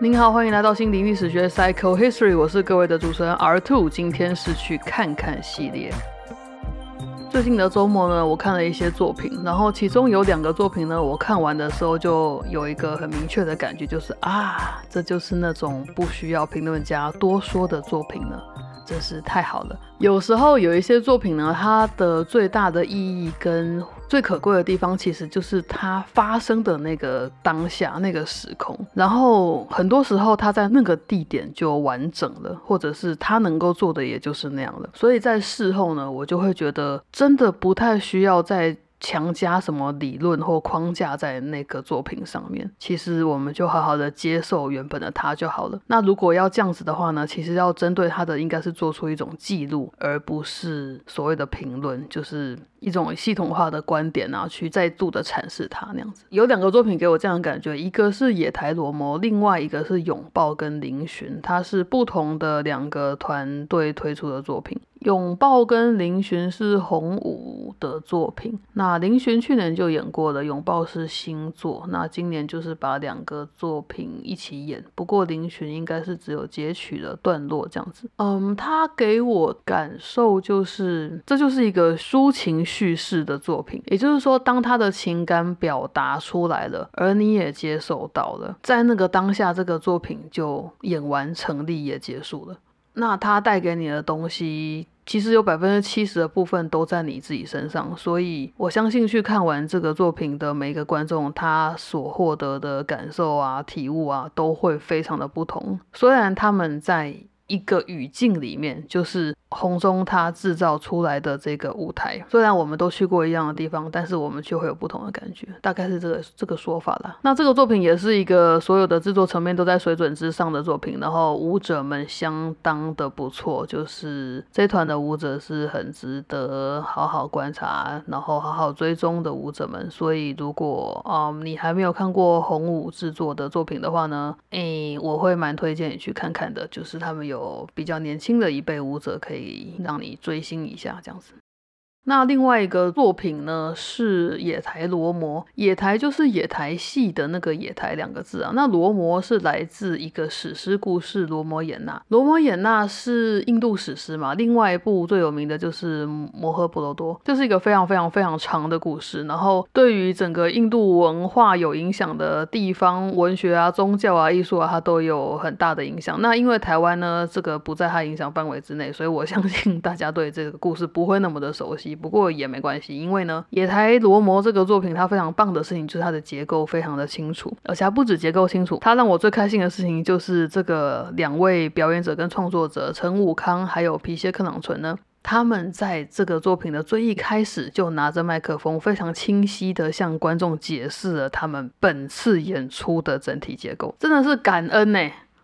您好，欢迎来到心理历史学 （Psychohistory） 我是各位的主持人 R Two，今天是去看看系列。最近的周末呢，我看了一些作品，然后其中有两个作品呢，我看完的时候就有一个很明确的感觉，就是啊，这就是那种不需要评论家多说的作品了，真是太好了。有时候有一些作品呢，它的最大的意义跟最可贵的地方，其实就是它发生的那个当下、那个时空。然后很多时候，它在那个地点就完整了，或者是它能够做的也就是那样了。所以在事后呢，我就会觉得真的不太需要再强加什么理论或框架在那个作品上面。其实我们就好好的接受原本的他就好了。那如果要这样子的话呢，其实要针对他的应该是做出一种记录，而不是所谓的评论，就是。一种系统化的观点然后，去再度的阐释它那样子。有两个作品给我这样的感觉，一个是野台罗摩，另外一个是拥抱跟嶙峋，它是不同的两个团队推出的作品。拥抱跟嶙峋是红武的作品，那嶙峋去年就演过了，拥抱是新作，那今年就是把两个作品一起演。不过嶙峋应该是只有截取了段落这样子。嗯，他给我感受就是，这就是一个抒情。叙事的作品，也就是说，当他的情感表达出来了，而你也接受到了，在那个当下，这个作品就演完成立也结束了。那他带给你的东西，其实有百分之七十的部分都在你自己身上。所以我相信，去看完这个作品的每一个观众，他所获得的感受啊、体悟啊，都会非常的不同。虽然他们在一个语境里面，就是红中他制造出来的这个舞台。虽然我们都去过一样的地方，但是我们却会有不同的感觉，大概是这个这个说法啦。那这个作品也是一个所有的制作层面都在水准之上的作品，然后舞者们相当的不错，就是这团的舞者是很值得好好观察，然后好好追踪的舞者们。所以如果啊你还没有看过红舞制作的作品的话呢，诶，我会蛮推荐你去看看的，就是他们有。有比较年轻的一辈舞者可以让你追星一下，这样子。那另外一个作品呢是野台罗摩，野台就是野台戏的那个野台两个字啊。那罗摩是来自一个史诗故事《罗摩衍那》，罗摩衍那是印度史诗嘛。另外一部最有名的就是《摩诃婆罗多》，这是一个非常非常非常长的故事。然后对于整个印度文化有影响的地方文学啊、宗教啊、艺术啊，它都有很大的影响。那因为台湾呢，这个不在它影响范围之内，所以我相信大家对这个故事不会那么的熟悉。不过也没关系，因为呢，《野台罗摩》这个作品它非常棒的事情就是它的结构非常的清楚，而且它不止结构清楚，它让我最开心的事情就是这个两位表演者跟创作者陈武康还有皮谢克朗纯呢，他们在这个作品的最一开始就拿着麦克风，非常清晰的向观众解释了他们本次演出的整体结构，真的是感恩呢。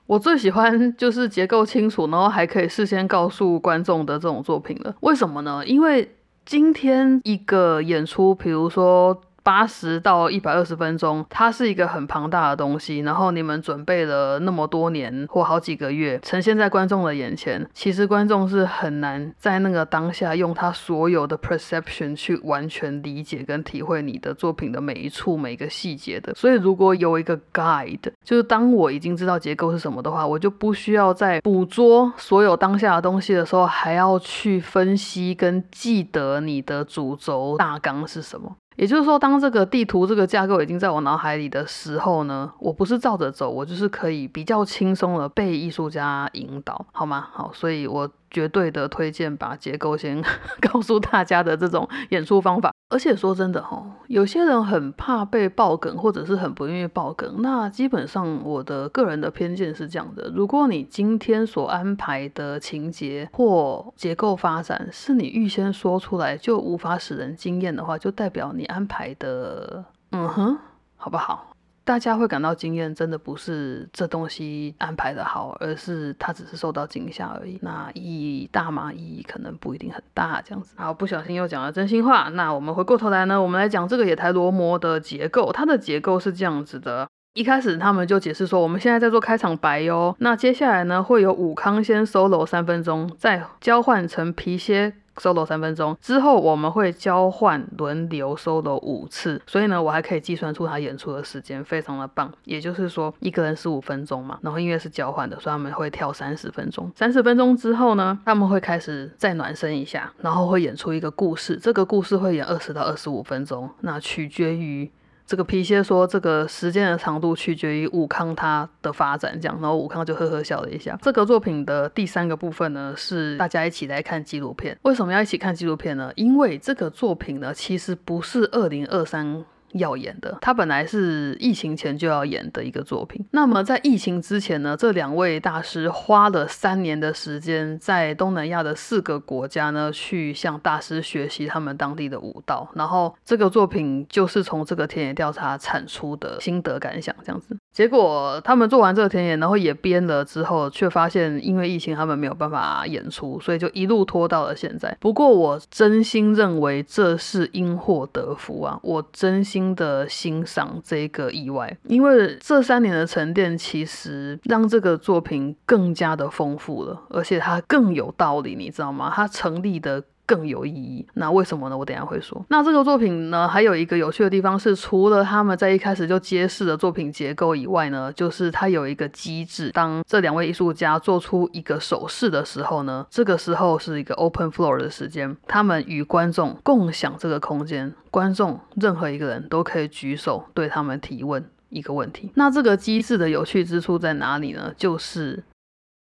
我最喜欢就是结构清楚，然后还可以事先告诉观众的这种作品了。为什么呢？因为今天一个演出，比如说。八十到一百二十分钟，它是一个很庞大的东西。然后你们准备了那么多年或好几个月，呈现在观众的眼前，其实观众是很难在那个当下用他所有的 perception 去完全理解跟体会你的作品的每一处每一个细节的。所以如果有一个 guide，就是当我已经知道结构是什么的话，我就不需要在捕捉所有当下的东西的时候，还要去分析跟记得你的主轴大纲是什么。也就是说，当这个地图、这个架构已经在我脑海里的时候呢，我不是照着走，我就是可以比较轻松的被艺术家引导，好吗？好，所以我。绝对的推荐把结构先 告诉大家的这种演出方法，而且说真的哈，有些人很怕被爆梗，或者是很不愿意爆梗。那基本上我的个人的偏见是这样的：如果你今天所安排的情节或结构发展是你预先说出来就无法使人惊艳的话，就代表你安排的嗯哼，好不好？大家会感到惊艳，真的不是这东西安排的好，而是它只是受到惊吓而已。那意义大吗？意义可能不一定很大，这样子。好，不小心又讲了真心话。那我们回过头来呢，我们来讲这个野台罗摩的结构。它的结构是这样子的。一开始他们就解释说，我们现在在做开场白哟。那接下来呢，会有武康先 solo 三分钟，再交换成皮蝎。Solo 三分钟之后，我们会交换轮流 solo 五次，所以呢，我还可以计算出他演出的时间，非常的棒。也就是说，一个人十五分钟嘛，然后因为是交换的，所以他们会跳三十分钟。三十分钟之后呢，他们会开始再暖身一下，然后会演出一个故事。这个故事会演二十到二十五分钟，那取决于。这个皮鞋说，这个时间的长度取决于武康他的发展，这样，然后武康就呵呵笑了一下。这个作品的第三个部分呢，是大家一起来看纪录片。为什么要一起看纪录片呢？因为这个作品呢，其实不是二零二三。要演的，他本来是疫情前就要演的一个作品。那么在疫情之前呢，这两位大师花了三年的时间，在东南亚的四个国家呢，去向大师学习他们当地的舞蹈。然后这个作品就是从这个田野调查产出的心得感想这样子。结果他们做完这个田野，然后也编了之后，却发现因为疫情，他们没有办法演出，所以就一路拖到了现在。不过我真心认为这是因祸得福啊！我真心的欣赏这个意外，因为这三年的沉淀，其实让这个作品更加的丰富了，而且它更有道理，你知道吗？它成立的。更有意义。那为什么呢？我等下会说。那这个作品呢，还有一个有趣的地方是，除了他们在一开始就揭示的作品结构以外呢，就是它有一个机制。当这两位艺术家做出一个手势的时候呢，这个时候是一个 open floor 的时间，他们与观众共享这个空间。观众任何一个人都可以举手对他们提问一个问题。那这个机制的有趣之处在哪里呢？就是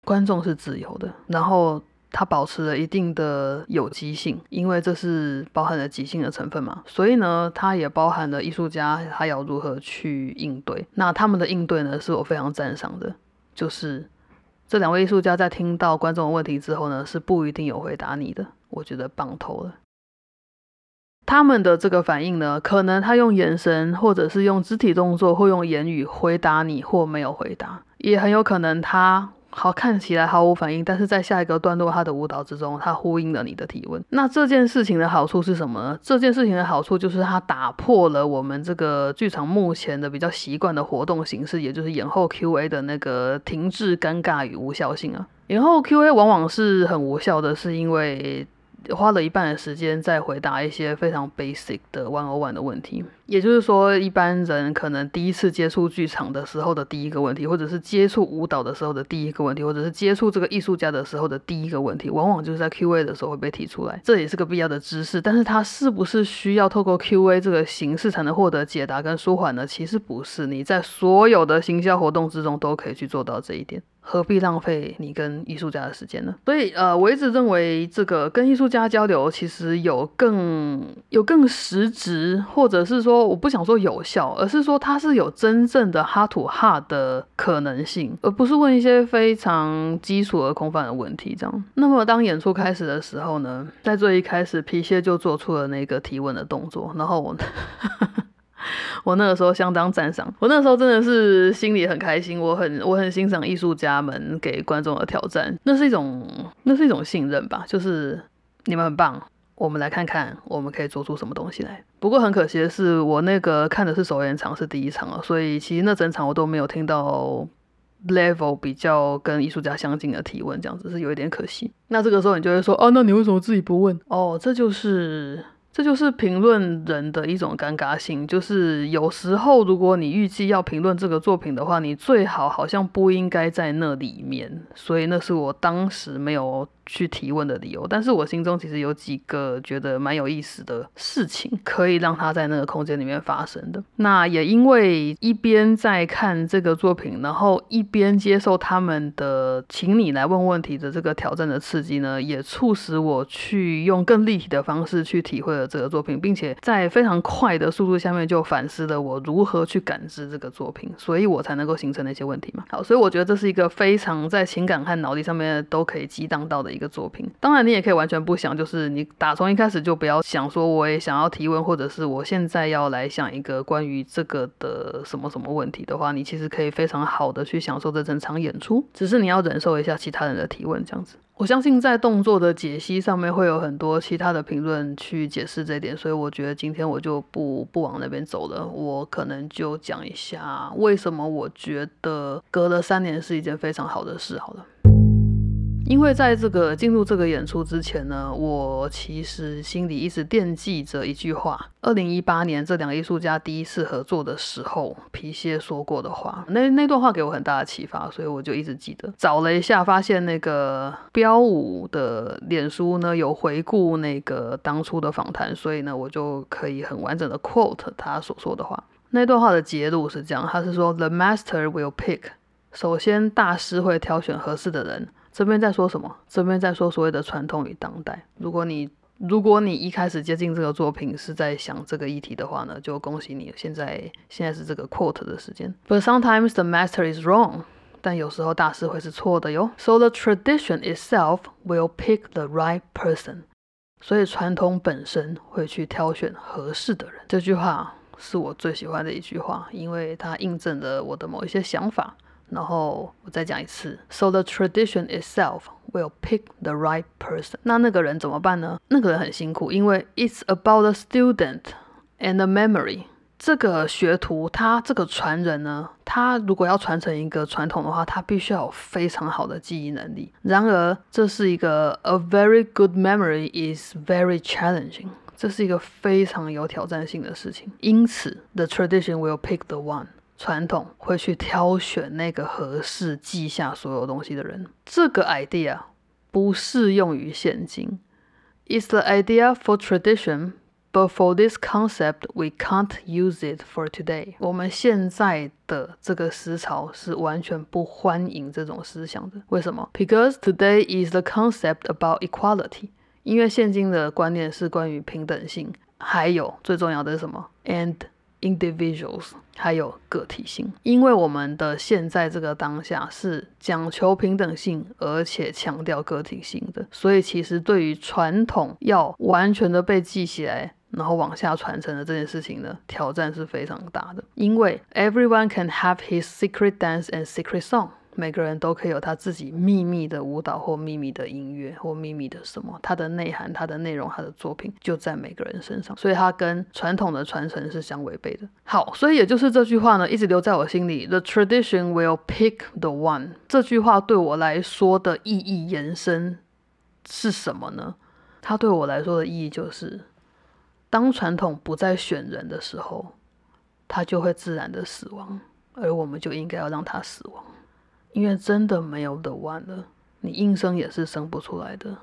观众是自由的，然后。它保持了一定的有机性，因为这是包含了即兴的成分嘛，所以呢，它也包含了艺术家他要如何去应对。那他们的应对呢，是我非常赞赏的，就是这两位艺术家在听到观众的问题之后呢，是不一定有回答你的，我觉得棒透了。他们的这个反应呢，可能他用眼神，或者是用肢体动作，或用言语回答你，或没有回答，也很有可能他。好看起来毫无反应，但是在下一个段落，他的舞蹈之中，他呼应了你的提问。那这件事情的好处是什么呢？这件事情的好处就是它打破了我们这个剧场目前的比较习惯的活动形式，也就是演后 Q&A 的那个停滞、尴尬与无效性啊。演后 Q&A 往往是很无效的，是因为。花了一半的时间在回答一些非常 basic 的 one-on-one 的问题，也就是说，一般人可能第一次接触剧场的时候的第一个问题，或者是接触舞蹈的时候的第一个问题，或者是接触这个艺术家的时候的第一个问题，往往就是在 Q A 的时候会被提出来。这也是个必要的知识，但是它是不是需要透过 Q A 这个形式才能获得解答跟舒缓呢？其实不是，你在所有的行销活动之中都可以去做到这一点。何必浪费你跟艺术家的时间呢？所以，呃，我一直认为这个跟艺术家交流其实有更有更实质，或者是说，我不想说有效，而是说它是有真正的哈土哈的可能性，而不是问一些非常基础而空泛的问题。这样，那么当演出开始的时候呢，在最一开始，皮鞋就做出了那个提问的动作，然后我。我那个时候相当赞赏，我那时候真的是心里很开心，我很我很欣赏艺术家们给观众的挑战，那是一种那是一种信任吧，就是你们很棒，我们来看看我们可以做出什么东西来。不过很可惜的是，我那个看的是首演场是第一场啊，所以其实那整场我都没有听到 level 比较跟艺术家相近的提问，这样子是有一点可惜。那这个时候你就会说，哦，那你为什么自己不问？哦，这就是。这就是评论人的一种尴尬性，就是有时候如果你预计要评论这个作品的话，你最好好像不应该在那里面，所以那是我当时没有。去提问的理由，但是我心中其实有几个觉得蛮有意思的事情，可以让他在那个空间里面发生的。那也因为一边在看这个作品，然后一边接受他们的请你来问问题的这个挑战的刺激呢，也促使我去用更立体的方式去体会了这个作品，并且在非常快的速度下面就反思了我如何去感知这个作品，所以我才能够形成那些问题嘛。好，所以我觉得这是一个非常在情感和脑力上面都可以激荡到的。一个作品，当然你也可以完全不想，就是你打从一开始就不要想说我也想要提问，或者是我现在要来想一个关于这个的什么什么问题的话，你其实可以非常好的去享受这整场演出，只是你要忍受一下其他人的提问这样子。我相信在动作的解析上面会有很多其他的评论去解释这点，所以我觉得今天我就不不往那边走了。我可能就讲一下为什么我觉得隔了三年是一件非常好的事。好了。因为在这个进入这个演出之前呢，我其实心里一直惦记着一句话。二零一八年这两个艺术家第一次合作的时候，皮鞋说过的话，那那段话给我很大的启发，所以我就一直记得。找了一下，发现那个标舞的脸书呢有回顾那个当初的访谈，所以呢我就可以很完整的 quote 他所说的话。那段话的结录是这样，他是说：“The master will pick。”首先，大师会挑选合适的人。这边在说什么？这边在说所谓的传统与当代。如果你如果你一开始接近这个作品是在想这个议题的话呢，就恭喜你，现在现在是这个 quote 的时间。But sometimes the master is wrong，但有时候大师会是错的哟。So the tradition itself will pick the right person，所以传统本身会去挑选合适的人。这句话是我最喜欢的一句话，因为它印证了我的某一些想法。然后我再讲一次，So the tradition itself will pick the right person。那那个人怎么办呢？那个人很辛苦，因为 it's about the student and the memory。这个学徒他这个传人呢，他如果要传承一个传统的话，他必须要有非常好的记忆能力。然而，这是一个 a very good memory is very challenging。这是一个非常有挑战性的事情。因此，the tradition will pick the one。 传统会去挑选那个合适记下所有东西的人。这个 idea 不适用于现今。It's the idea for tradition, but for this concept, we can't use it for today. 我们现在的这个思潮是完全不欢迎这种思想的。为什么？Because today is the concept about equality. 因为现今的观念是关于平等性，还有最重要的是什么？And individuals 还有个体性，因为我们的现在这个当下是讲求平等性，而且强调个体性的，所以其实对于传统要完全的被记起来，然后往下传承的这件事情呢，挑战是非常大的。因为 everyone can have his secret dance and secret song。每个人都可以有他自己秘密的舞蹈或秘密的音乐或秘密的什么，它的内涵、它的内容、它的作品就在每个人身上，所以它跟传统的传承是相违背的。好，所以也就是这句话呢，一直留在我心里。The tradition will pick the one。这句话对我来说的意义延伸是什么呢？它对我来说的意义就是，当传统不再选人的时候，它就会自然的死亡，而我们就应该要让它死亡。因为真的没有的玩了，你硬生也是生不出来的。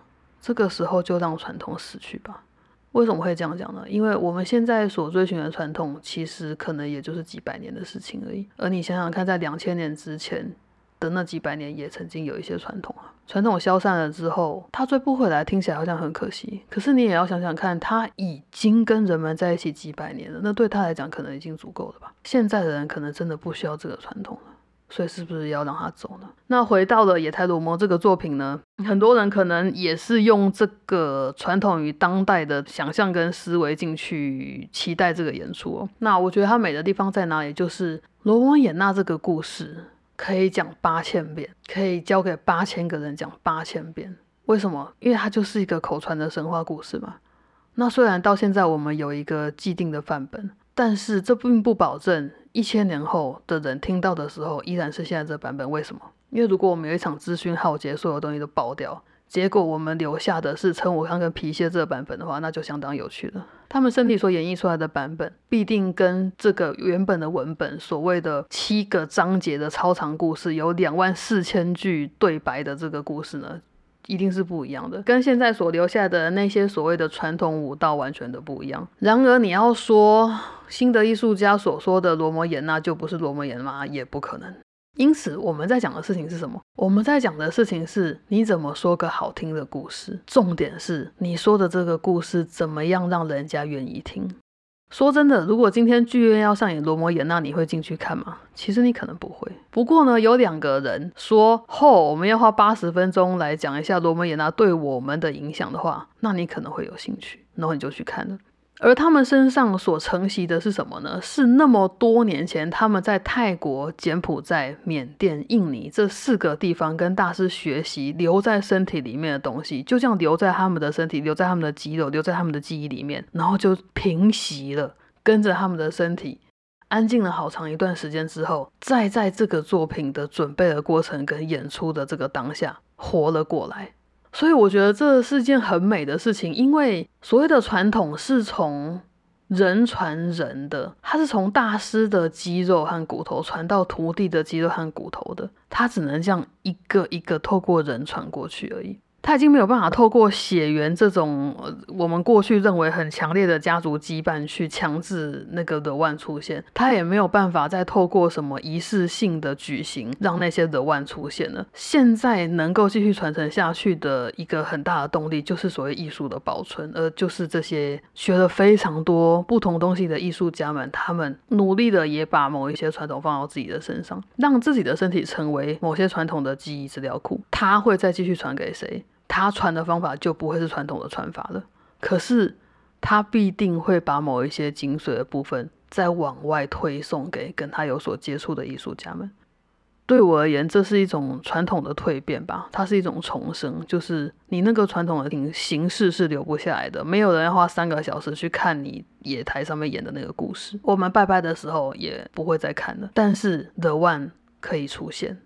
这个时候就让传统死去吧。为什么会这样讲呢？因为我们现在所追寻的传统，其实可能也就是几百年的事情而已。而你想想看，在两千年之前的那几百年，也曾经有一些传统啊。传统消散了之后，它追不回来，听起来好像很可惜。可是你也要想想看，它已经跟人们在一起几百年了，那对他来讲，可能已经足够了吧？现在的人可能真的不需要这个传统了。所以是不是要让他走呢？那回到了《野太罗摩》这个作品呢，很多人可能也是用这个传统与当代的想象跟思维进去期待这个演出。哦。那我觉得它美的地方在哪里？就是罗摩衍那这个故事可以讲八千遍，可以交给八千个人讲八千遍。为什么？因为它就是一个口传的神话故事嘛。那虽然到现在我们有一个既定的范本，但是这并不保证。一千年后的人听到的时候，依然是现在这版本。为什么？因为如果我们有一场资讯浩劫，所有东西都爆掉，结果我们留下的是陈武康跟皮谢这个版本的话，那就相当有趣了。他们身体所演绎出来的版本，必定跟这个原本的文本所谓的七个章节的超长故事，有两万四千句对白的这个故事呢？一定是不一样的，跟现在所留下的那些所谓的传统舞蹈完全的不一样。然而，你要说新的艺术家所说的罗摩衍那就不是罗摩衍吗，也不可能。因此，我们在讲的事情是什么？我们在讲的事情是你怎么说个好听的故事。重点是你说的这个故事怎么样让人家愿意听。说真的，如果今天剧院要上演《罗摩衍那》，你会进去看吗？其实你可能不会。不过呢，有两个人说后我们要花八十分钟来讲一下《罗摩衍那》对我们的影响的话，那你可能会有兴趣，然后你就去看了。而他们身上所承袭的是什么呢？是那么多年前他们在泰国、柬埔寨、缅甸、印尼这四个地方跟大师学习留在身体里面的东西，就这样留在他们的身体，留在他们的肌肉，留在他们的记忆里面，然后就平息了，跟着他们的身体安静了好长一段时间之后，再在这个作品的准备的过程跟演出的这个当下活了过来。所以我觉得这是件很美的事情，因为所谓的传统是从人传人的，它是从大师的肌肉和骨头传到徒弟的肌肉和骨头的，它只能这样一个一个透过人传过去而已。他已经没有办法透过血缘这种我们过去认为很强烈的家族羁绊去强制那个 The One 出现，他也没有办法再透过什么仪式性的举行让那些 The One 出现了。现在能够继续传承下去的一个很大的动力，就是所谓艺术的保存，而就是这些学了非常多不同东西的艺术家们，他们努力的也把某一些传统放到自己的身上，让自己的身体成为某些传统的记忆资料库。他会再继续传给谁？他传的方法就不会是传统的传法了，可是他必定会把某一些精髓的部分再往外推送给跟他有所接触的艺术家们。对我而言，这是一种传统的蜕变吧，它是一种重生，就是你那个传统的形形式是留不下来的，没有人要花三个小时去看你野台上面演的那个故事，我们拜拜的时候也不会再看了。但是 The One 可以出现。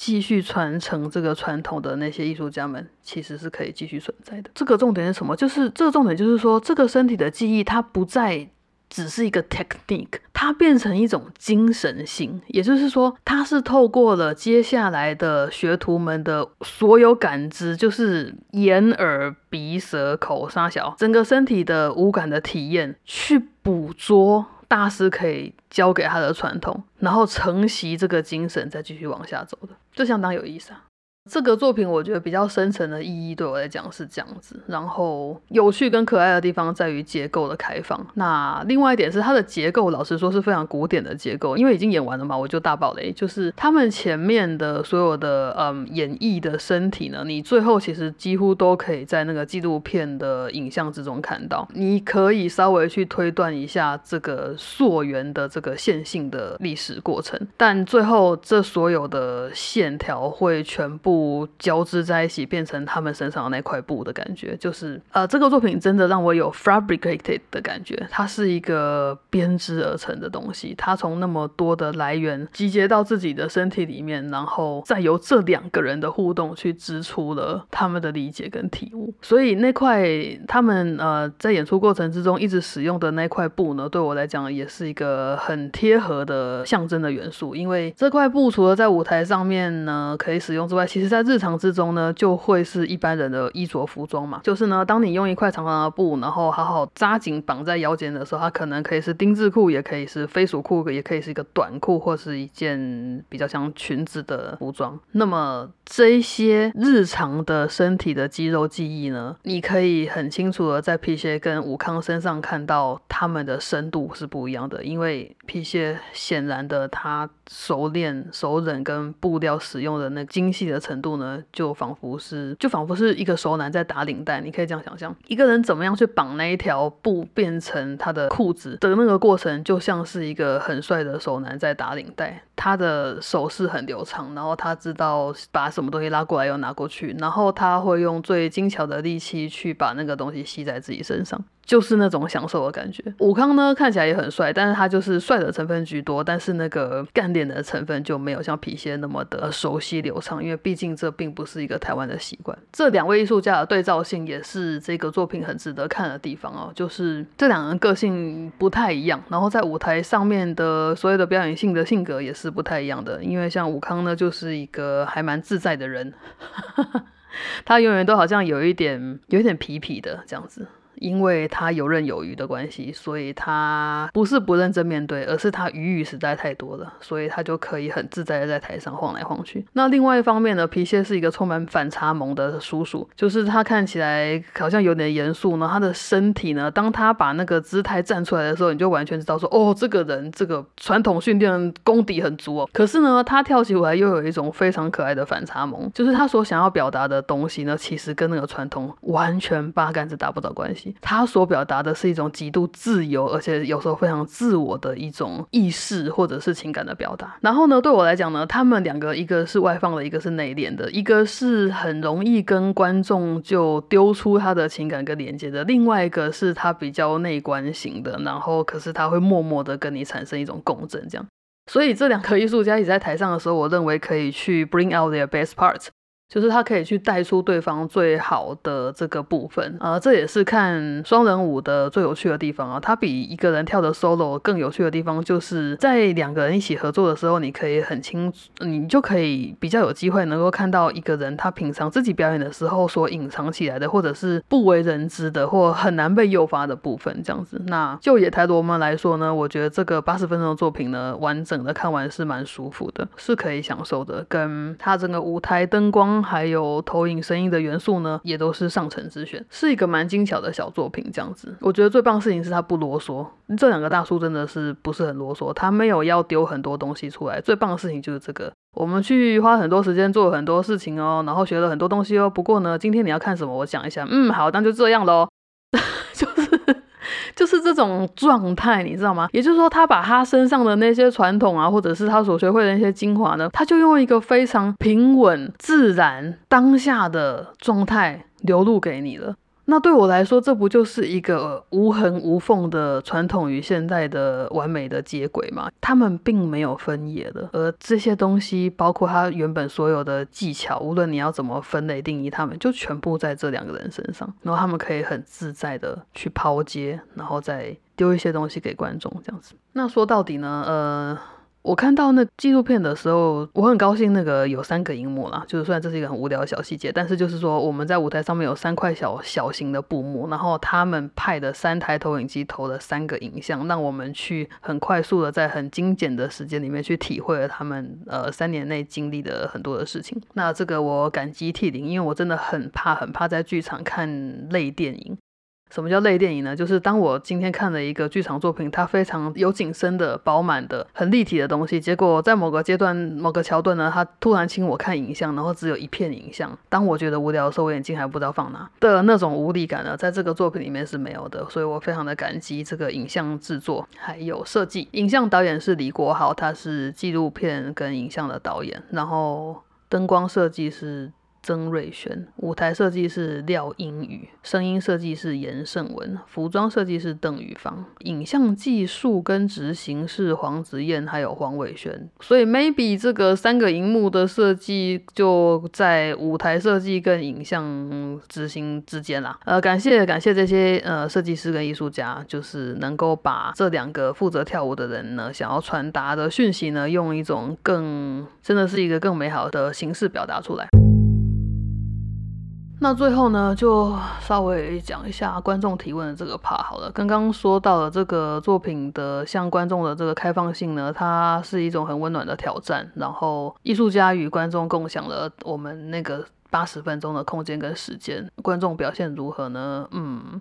继续传承这个传统的那些艺术家们，其实是可以继续存在的。这个重点是什么？就是这个重点就是说，这个身体的记忆，它不再只是一个 technique，它变成一种精神性。也就是说，它是透过了接下来的学徒们的所有感知，就是眼、耳、鼻、舌、口、沙小，整个身体的五感的体验，去捕捉。大师可以教给他的传统，然后承袭这个精神，再继续往下走的，这相当有意思啊。这个作品我觉得比较深层的意义对我来讲是这样子，然后有趣跟可爱的地方在于结构的开放。那另外一点是它的结构，老实说是非常古典的结构，因为已经演完了嘛，我就大爆雷，就是他们前面的所有的嗯演绎的身体呢，你最后其实几乎都可以在那个纪录片的影像之中看到，你可以稍微去推断一下这个溯源的这个线性的历史过程，但最后这所有的线条会全部。布交织在一起，变成他们身上的那块布的感觉，就是呃，这个作品真的让我有 fabricated 的感觉。它是一个编织而成的东西，它从那么多的来源集结到自己的身体里面，然后再由这两个人的互动去织出了他们的理解跟体悟。所以那块他们呃在演出过程之中一直使用的那块布呢，对我来讲也是一个很贴合的象征的元素。因为这块布除了在舞台上面呢可以使用之外，其其实，在日常之中呢，就会是一般人的衣着服装嘛。就是呢，当你用一块长长的布，然后好好扎紧绑在腰间的时候，它可能可以是丁字裤，也可以是飞鼠裤，也可以是一个短裤，或是一件比较像裙子的服装。那么这一些日常的身体的肌肉记忆呢，你可以很清楚的在皮鞋跟武康身上看到他们的深度是不一样的，因为皮鞋显然的他熟练、熟忍跟布料使用的那精细的。程度呢，就仿佛是，就仿佛是一个熟男在打领带。你可以这样想象，一个人怎么样去绑那一条布变成他的裤子的那个过程，就像是一个很帅的熟男在打领带。他的手势很流畅，然后他知道把什么东西拉过来又拿过去，然后他会用最精巧的力气去把那个东西吸在自己身上。就是那种享受的感觉。武康呢看起来也很帅，但是他就是帅的成分居多，但是那个干练的成分就没有像皮鞋那么的熟悉流畅，因为毕竟这并不是一个台湾的习惯。这两位艺术家的对照性也是这个作品很值得看的地方哦，就是这两人个性不太一样，然后在舞台上面的所有的表演性的性格也是不太一样的。因为像武康呢，就是一个还蛮自在的人，他永远都好像有一点有一点痞痞的这样子。因为他游刃有余的关系，所以他不是不认真面对，而是他余语实在太多了，所以他就可以很自在的在台上晃来晃去。那另外一方面呢，皮谢是一个充满反差萌的叔叔，就是他看起来好像有点严肃呢，他的身体呢，当他把那个姿态站出来的时候，你就完全知道说，哦，这个人这个传统训练功底很足哦。可是呢，他跳起舞来又有一种非常可爱的反差萌，就是他所想要表达的东西呢，其实跟那个传统完全八竿子打不着关系。他所表达的是一种极度自由，而且有时候非常自我的一种意识或者是情感的表达。然后呢，对我来讲呢，他们两个一个是外放的，一个是内敛的，一个是很容易跟观众就丢出他的情感跟连接的，另外一个是他比较内观型的，然后可是他会默默的跟你产生一种共振，这样。所以这两个艺术家一起在台上的时候，我认为可以去 bring out their best parts。就是他可以去带出对方最好的这个部分，呃，这也是看双人舞的最有趣的地方啊。它比一个人跳的 solo 更有趣的地方，就是在两个人一起合作的时候，你可以很清楚，你就可以比较有机会能够看到一个人他平常自己表演的时候所隐藏起来的，或者是不为人知的，或很难被诱发的部分，这样子。那就野台罗曼来说呢，我觉得这个八十分钟的作品呢，完整的看完是蛮舒服的，是可以享受的，跟他整个舞台灯光。还有投影声音的元素呢，也都是上乘之选，是一个蛮精巧的小作品。这样子，我觉得最棒的事情是他不啰嗦。这两个大叔真的是不是很啰嗦，他没有要丢很多东西出来。最棒的事情就是这个，我们去花很多时间做很多事情哦，然后学了很多东西哦。不过呢，今天你要看什么，我讲一下。嗯，好，那就这样喽。就是。就是这种状态，你知道吗？也就是说，他把他身上的那些传统啊，或者是他所学会的那些精华呢，他就用一个非常平稳、自然、当下的状态流露给你了。那对我来说，这不就是一个无痕无缝的传统与现代的完美的接轨吗？他们并没有分野的，而这些东西，包括他原本所有的技巧，无论你要怎么分类定义，他们就全部在这两个人身上，然后他们可以很自在的去抛接，然后再丢一些东西给观众，这样子。那说到底呢，呃。我看到那纪录片的时候，我很高兴。那个有三个荧幕啦，就是虽然这是一个很无聊的小细节，但是就是说我们在舞台上面有三块小小型的布幕，然后他们派的三台投影机投了三个影像，让我们去很快速的在很精简的时间里面去体会了他们呃三年内经历的很多的事情。那这个我感激涕零，因为我真的很怕很怕在剧场看类电影。什么叫类电影呢？就是当我今天看了一个剧场作品，它非常有景深的、饱满的、很立体的东西，结果在某个阶段、某个桥段呢，它突然请我看影像，然后只有一片影像。当我觉得无聊的时候，我眼睛还不知道放哪的那种无力感呢，在这个作品里面是没有的。所以我非常的感激这个影像制作还有设计。影像导演是李国豪，他是纪录片跟影像的导演，然后灯光设计是。曾瑞轩，舞台设计是廖英宇，声音设计是严胜文，服装设计是邓宇芳，影像技术跟执行是黄子燕还有黄伟轩。所以 maybe 这个三个荧幕的设计就在舞台设计跟影像执行之间啦。呃，感谢感谢这些呃设计师跟艺术家，就是能够把这两个负责跳舞的人呢想要传达的讯息呢，用一种更真的是一个更美好的形式表达出来。那最后呢，就稍微讲一下观众提问的这个趴好了。刚刚说到了这个作品的向观众的这个开放性呢，它是一种很温暖的挑战。然后艺术家与观众共享了我们那个八十分钟的空间跟时间，观众表现如何呢？嗯。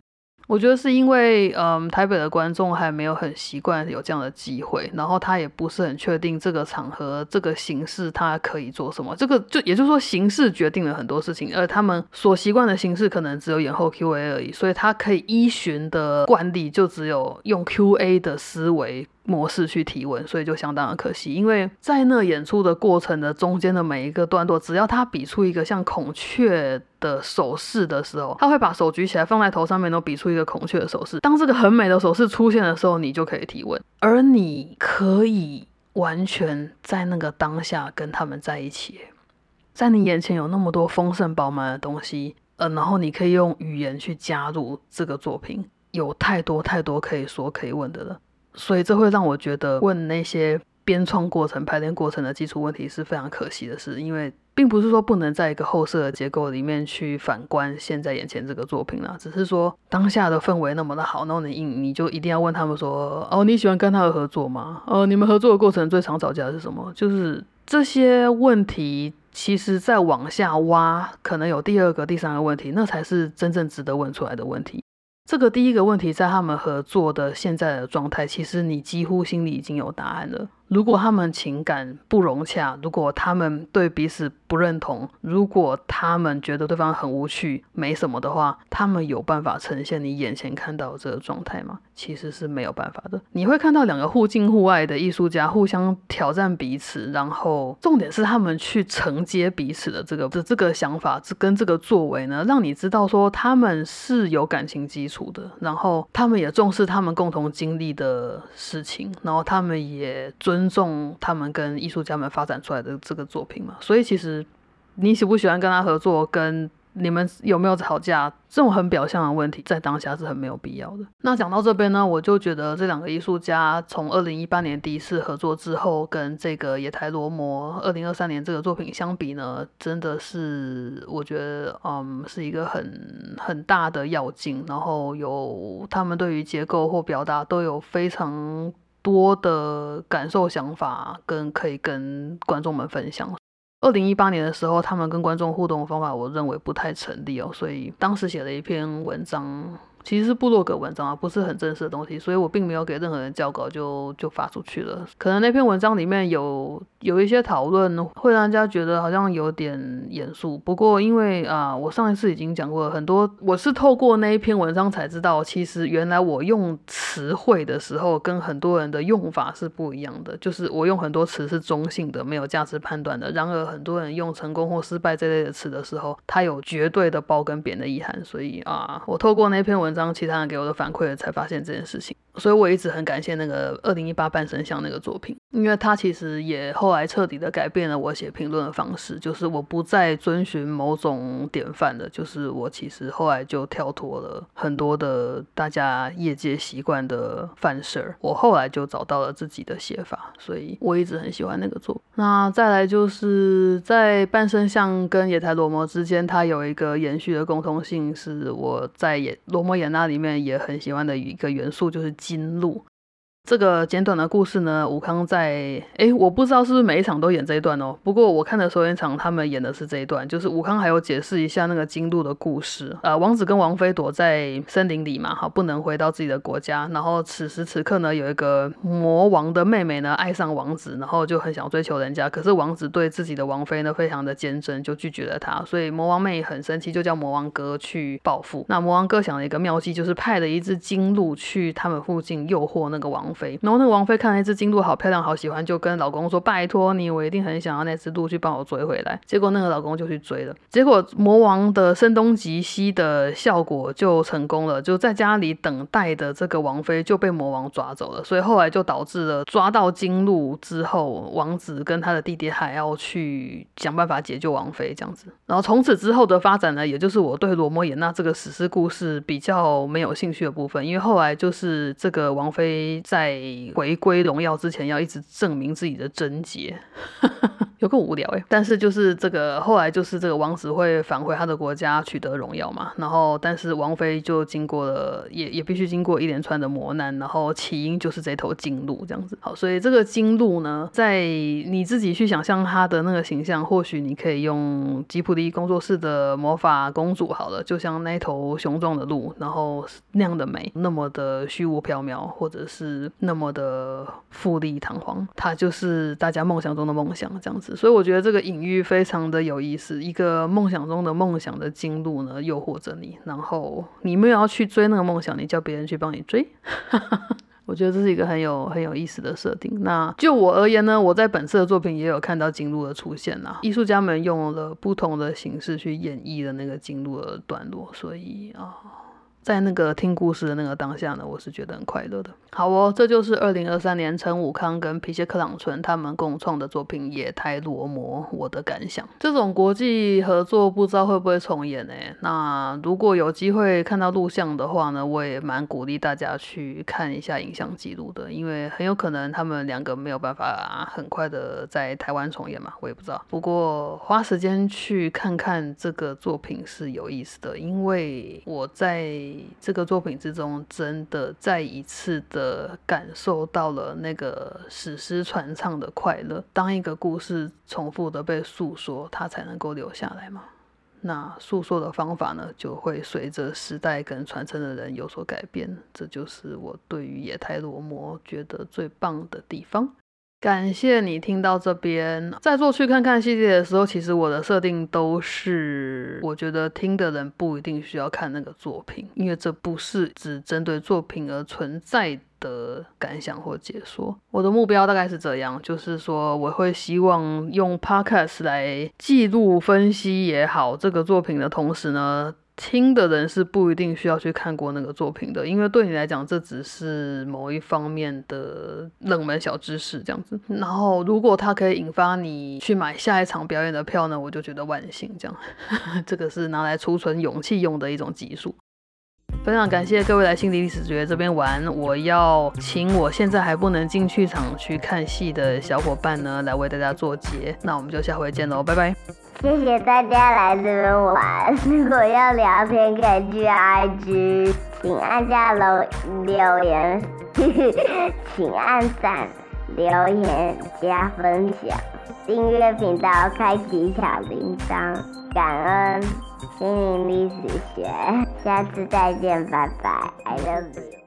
我觉得是因为，嗯，台北的观众还没有很习惯有这样的机会，然后他也不是很确定这个场合、这个形式他可以做什么。这个就也就是说，形式决定了很多事情，而他们所习惯的形式可能只有演后 Q&A 而已，所以他可以依循的惯例就只有用 Q&A 的思维。模式去提问，所以就相当的可惜，因为在那演出的过程的中间的每一个段落，只要他比出一个像孔雀的手势的时候，他会把手举起来放在头上面，都比出一个孔雀的手势。当这个很美的手势出现的时候，你就可以提问，而你可以完全在那个当下跟他们在一起，在你眼前有那么多丰盛饱满的东西，呃，然后你可以用语言去加入这个作品，有太多太多可以说可以问的了。所以这会让我觉得问那些编创过程、排练过程的基础问题是非常可惜的事，因为并不是说不能在一个后设的结构里面去反观现在眼前这个作品啦，只是说当下的氛围那么的好，然后你你就一定要问他们说，哦你喜欢跟他的合作吗？哦你们合作的过程最常吵架的是什么？就是这些问题，其实再往下挖，可能有第二个、第三个问题，那才是真正值得问出来的问题。这个第一个问题，在他们合作的现在的状态，其实你几乎心里已经有答案了。如果他们情感不融洽，如果他们对彼此不认同，如果他们觉得对方很无趣、没什么的话，他们有办法呈现你眼前看到这个状态吗？其实是没有办法的。你会看到两个互敬互爱的艺术家互相挑战彼此，然后重点是他们去承接彼此的这个这这个想法，这跟这个作为呢，让你知道说他们是有感情基础的，然后他们也重视他们共同经历的事情，然后他们也尊。尊重他们跟艺术家们发展出来的这个作品嘛，所以其实你喜不喜欢跟他合作，跟你们有没有吵架，这种很表象的问题，在当下是很没有必要的。那讲到这边呢，我就觉得这两个艺术家从二零一八年第一次合作之后，跟这个野台罗摩二零二三年这个作品相比呢，真的是我觉得，嗯，是一个很很大的要进，然后有他们对于结构或表达都有非常。多的感受、想法跟可以跟观众们分享。二零一八年的时候，他们跟观众互动的方法，我认为不太成立哦，所以当时写了一篇文章。其实是部落格文章啊，不是很正式的东西，所以我并没有给任何人交稿就就发出去了。可能那篇文章里面有有一些讨论，会让人家觉得好像有点严肃。不过因为啊，我上一次已经讲过了很多，我是透过那一篇文章才知道，其实原来我用词汇的时候跟很多人的用法是不一样的。就是我用很多词是中性的，没有价值判断的。然而很多人用成功或失败这类的词的时候，它有绝对的褒跟贬的意涵。所以啊，我透过那篇文。文章其他人给我的反馈，才发现这件事情。所以我一直很感谢那个二零一八半神像那个作品，因为它其实也后来彻底的改变了我写评论的方式，就是我不再遵循某种典范的，就是我其实后来就跳脱了很多的大家业界习惯的范式，我后来就找到了自己的写法，所以我一直很喜欢那个作。那再来就是在半身像跟野台罗摩之间，它有一个延续的共通性，是我在野罗摩那里面也很喜欢的一个元素，就是。金鹿。这个简短的故事呢，武康在哎，我不知道是不是每一场都演这一段哦。不过我看的首演场，他们演的是这一段，就是武康还有解释一下那个金鹿的故事。呃，王子跟王妃躲在森林里嘛，好，不能回到自己的国家。然后此时此刻呢，有一个魔王的妹妹呢，爱上王子，然后就很想追求人家。可是王子对自己的王妃呢，非常的坚贞，就拒绝了他。所以魔王妹很生气，就叫魔王哥去报复。那魔王哥想了一个妙计，就是派了一只金鹿去他们附近诱惑那个王。然后那个王妃看那只金鹿好漂亮，好喜欢，就跟老公说：“拜托你，我一定很想要那只鹿去帮我追回来。”结果那个老公就去追了，结果魔王的声东击西的效果就成功了，就在家里等待的这个王妃就被魔王抓走了。所以后来就导致了抓到金鹿之后，王子跟他的弟弟还要去想办法解救王妃这样子。然后从此之后的发展呢，也就是我对罗摩衍那这个史诗故事比较没有兴趣的部分，因为后来就是这个王妃在。在回归荣耀之前，要一直证明自己的贞洁，有个无聊哎。但是就是这个后来就是这个王子会返回他的国家取得荣耀嘛。然后但是王妃就经过了，也也必须经过一连串的磨难。然后起因就是这头金鹿这样子。好，所以这个金鹿呢，在你自己去想象它的那个形象，或许你可以用吉普力工作室的魔法公主好了，就像那头雄壮的鹿，然后那样的美，那么的虚无缥缈，或者是。那么的富丽堂皇，它就是大家梦想中的梦想这样子，所以我觉得这个隐喻非常的有意思。一个梦想中的梦想的金路呢，诱惑着你，然后你没有要去追那个梦想，你叫别人去帮你追。我觉得这是一个很有很有意思的设定。那就我而言呢，我在本次的作品也有看到金路的出现啦。艺术家们用了不同的形式去演绎了那个金路的段落，所以啊。在那个听故事的那个当下呢，我是觉得很快乐的。好哦，这就是二零二三年陈武康跟皮切克朗纯他们共创的作品《野台罗摩》，我的感想。这种国际合作不知道会不会重演呢？那如果有机会看到录像的话呢，我也蛮鼓励大家去看一下影像记录的，因为很有可能他们两个没有办法很快的在台湾重演嘛，我也不知道。不过花时间去看看这个作品是有意思的，因为我在。这个作品之中，真的再一次的感受到了那个史诗传唱的快乐。当一个故事重复的被诉说，它才能够留下来嘛。那诉说的方法呢，就会随着时代跟传承的人有所改变。这就是我对于野太罗摩觉得最棒的地方。感谢你听到这边，在做去看看系列的时候，其实我的设定都是，我觉得听的人不一定需要看那个作品，因为这不是只针对作品而存在的感想或解说。我的目标大概是这样，就是说我会希望用 podcast 来记录分析也好这个作品的同时呢。听的人是不一定需要去看过那个作品的，因为对你来讲，这只是某一方面的冷门小知识这样子。然后，如果它可以引发你去买下一场表演的票呢，我就觉得万幸。这样，这个是拿来储存勇气用的一种技术。非常感谢各位来心理历史学这边玩，我要请我现在还不能进去场去看戏的小伙伴呢，来为大家做结。那我们就下回见喽，拜拜。谢谢大家来这边玩。如果要聊天，可以去 IG，请按下留留言，请按赞、留言、加分享、订阅频道、开启小铃铛，感恩心灵历史学。下次再见，拜拜，I love you。